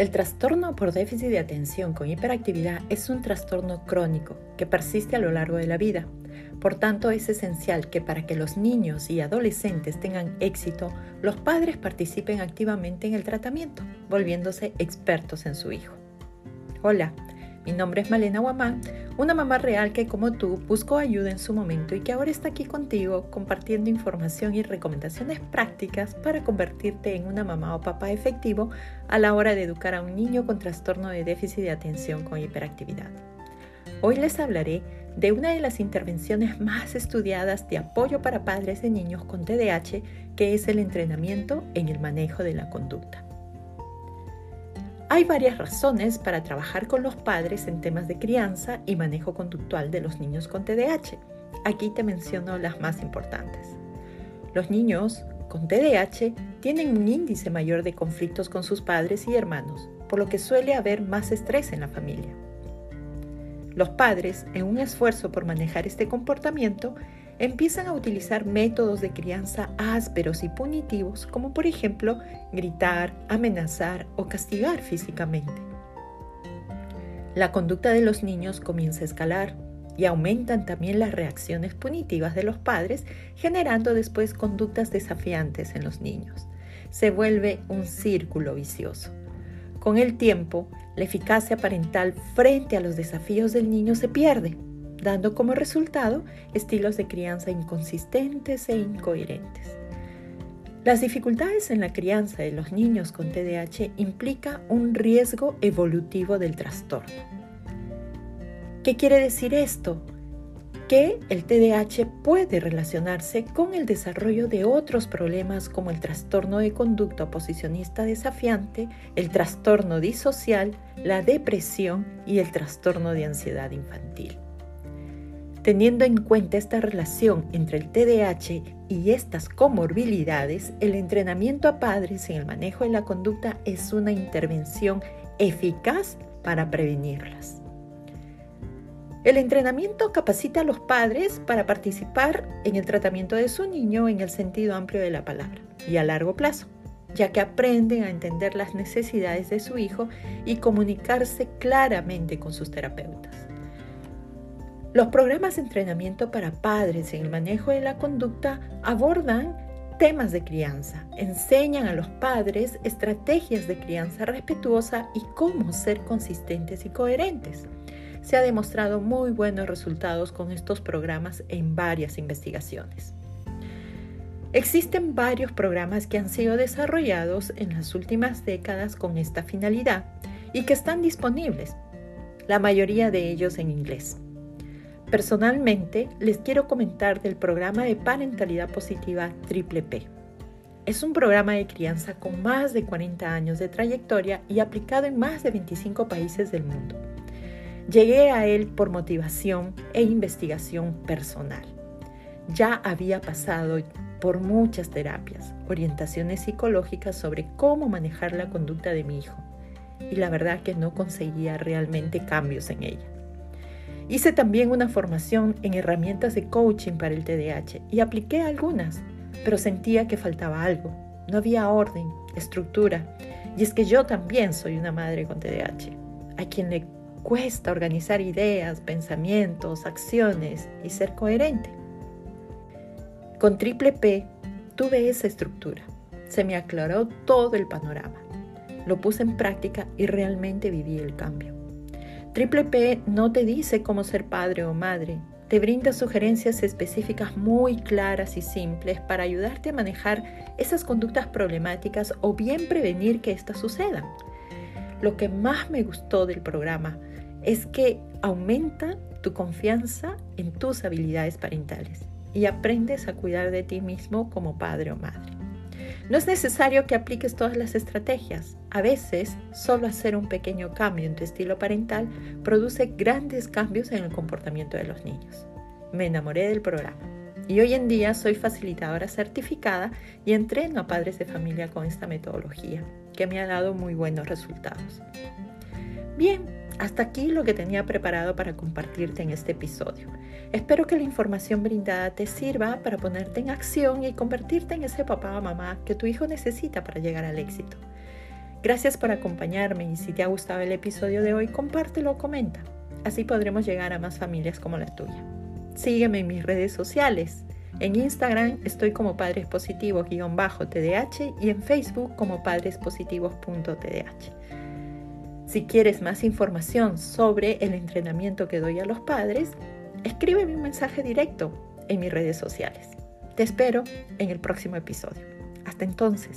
El trastorno por déficit de atención con hiperactividad es un trastorno crónico que persiste a lo largo de la vida. Por tanto, es esencial que para que los niños y adolescentes tengan éxito, los padres participen activamente en el tratamiento, volviéndose expertos en su hijo. Hola, mi nombre es Malena Guamán, una mamá real que como tú buscó ayuda en su momento y que ahora está aquí contigo compartiendo información y recomendaciones prácticas para convertirte en una mamá o papá efectivo a la hora de educar a un niño con trastorno de déficit de atención con hiperactividad. Hoy les hablaré de una de las intervenciones más estudiadas de apoyo para padres de niños con TDAH, que es el entrenamiento en el manejo de la conducta. Hay varias razones para trabajar con los padres en temas de crianza y manejo conductual de los niños con TDAH. Aquí te menciono las más importantes. Los niños con TDAH tienen un índice mayor de conflictos con sus padres y hermanos, por lo que suele haber más estrés en la familia. Los padres, en un esfuerzo por manejar este comportamiento, empiezan a utilizar métodos de crianza ásperos y punitivos, como por ejemplo gritar, amenazar o castigar físicamente. La conducta de los niños comienza a escalar y aumentan también las reacciones punitivas de los padres, generando después conductas desafiantes en los niños. Se vuelve un círculo vicioso. Con el tiempo, la eficacia parental frente a los desafíos del niño se pierde dando como resultado estilos de crianza inconsistentes e incoherentes. Las dificultades en la crianza de los niños con TDAH implica un riesgo evolutivo del trastorno. ¿Qué quiere decir esto? Que el TDAH puede relacionarse con el desarrollo de otros problemas como el trastorno de conducta oposicionista desafiante, el trastorno disocial, la depresión y el trastorno de ansiedad infantil. Teniendo en cuenta esta relación entre el TDAH y estas comorbilidades, el entrenamiento a padres en el manejo de la conducta es una intervención eficaz para prevenirlas. El entrenamiento capacita a los padres para participar en el tratamiento de su niño en el sentido amplio de la palabra y a largo plazo, ya que aprenden a entender las necesidades de su hijo y comunicarse claramente con sus terapeutas. Los programas de entrenamiento para padres en el manejo de la conducta abordan temas de crianza, enseñan a los padres estrategias de crianza respetuosa y cómo ser consistentes y coherentes. Se ha demostrado muy buenos resultados con estos programas en varias investigaciones. Existen varios programas que han sido desarrollados en las últimas décadas con esta finalidad y que están disponibles, la mayoría de ellos en inglés. Personalmente, les quiero comentar del programa de parentalidad positiva Triple P. Es un programa de crianza con más de 40 años de trayectoria y aplicado en más de 25 países del mundo. Llegué a él por motivación e investigación personal. Ya había pasado por muchas terapias, orientaciones psicológicas sobre cómo manejar la conducta de mi hijo y la verdad que no conseguía realmente cambios en ella. Hice también una formación en herramientas de coaching para el TDAH y apliqué algunas, pero sentía que faltaba algo. No había orden, estructura. Y es que yo también soy una madre con TDAH, a quien le cuesta organizar ideas, pensamientos, acciones y ser coherente. Con Triple P tuve esa estructura. Se me aclaró todo el panorama. Lo puse en práctica y realmente viví el cambio. Triple P no te dice cómo ser padre o madre, te brinda sugerencias específicas muy claras y simples para ayudarte a manejar esas conductas problemáticas o bien prevenir que éstas sucedan. Lo que más me gustó del programa es que aumenta tu confianza en tus habilidades parentales y aprendes a cuidar de ti mismo como padre o madre. No es necesario que apliques todas las estrategias. A veces, solo hacer un pequeño cambio en tu estilo parental produce grandes cambios en el comportamiento de los niños. Me enamoré del programa y hoy en día soy facilitadora certificada y entreno a padres de familia con esta metodología, que me ha dado muy buenos resultados. Bien, hasta aquí lo que tenía preparado para compartirte en este episodio. Espero que la información brindada te sirva para ponerte en acción y convertirte en ese papá o mamá que tu hijo necesita para llegar al éxito. Gracias por acompañarme y si te ha gustado el episodio de hoy, compártelo o comenta. Así podremos llegar a más familias como la tuya. Sígueme en mis redes sociales. En Instagram estoy como Padres Positivos-TDH y en Facebook como padrespositivos.tdh. Si quieres más información sobre el entrenamiento que doy a los padres, escríbeme un mensaje directo en mis redes sociales. Te espero en el próximo episodio. Hasta entonces.